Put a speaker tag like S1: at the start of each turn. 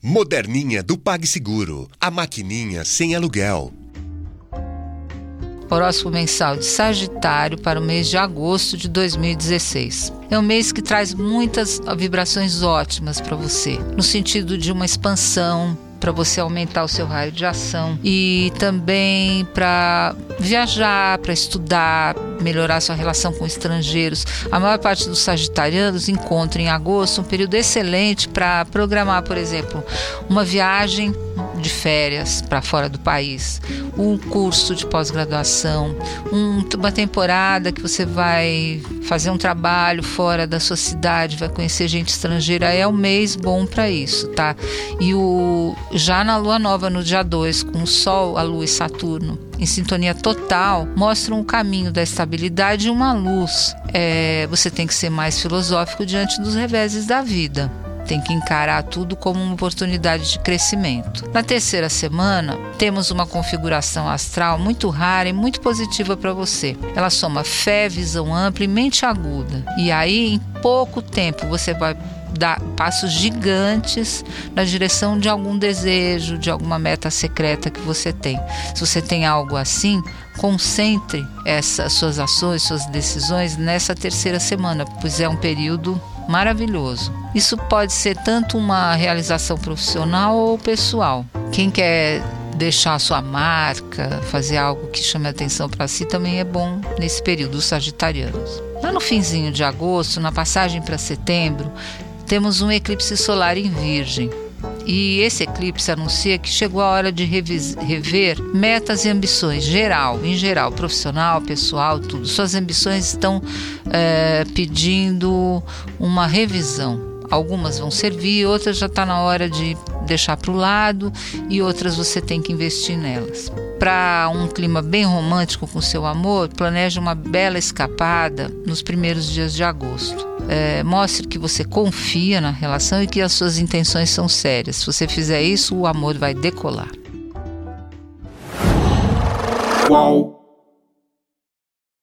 S1: Moderninha do PagSeguro. A maquininha sem aluguel.
S2: Horóscopo mensal de Sagitário para o mês de agosto de 2016. É um mês que traz muitas vibrações ótimas para você, no sentido de uma expansão, para você aumentar o seu raio de ação e também para viajar, para estudar, melhorar sua relação com estrangeiros. A maior parte dos sagitarianos encontra em agosto um período excelente para programar, por exemplo, uma viagem de férias para fora do país, um curso de pós-graduação, um, uma temporada que você vai fazer um trabalho fora da sua cidade, vai conhecer gente estrangeira, é um mês bom para isso, tá? E o já na lua nova no dia 2, com o sol, a lua e Saturno em sintonia total, mostram o caminho da estabilidade e uma luz. É, você tem que ser mais filosófico diante dos reveses da vida tem que encarar tudo como uma oportunidade de crescimento. Na terceira semana, temos uma configuração astral muito rara e muito positiva para você. Ela soma fé, visão ampla e mente aguda. E aí, pouco tempo, você vai dar passos gigantes na direção de algum desejo, de alguma meta secreta que você tem. Se você tem algo assim, concentre essas suas ações, suas decisões nessa terceira semana, pois é um período maravilhoso. Isso pode ser tanto uma realização profissional ou pessoal. Quem quer deixar sua marca, fazer algo que chame atenção para si também é bom nesse período, os sagitarianos. Lá no finzinho de agosto, na passagem para setembro, temos um eclipse solar em Virgem. E esse eclipse anuncia que chegou a hora de rever metas e ambições, geral, em geral, profissional, pessoal, tudo. Suas ambições estão é, pedindo uma revisão. Algumas vão servir, outras já está na hora de deixar para o lado e outras você tem que investir nelas. Para um clima bem romântico com seu amor, planeje uma bela escapada nos primeiros dias de agosto é, mostre que você confia na relação e que as suas intenções são sérias. Se você fizer isso, o amor vai decolar. Qual?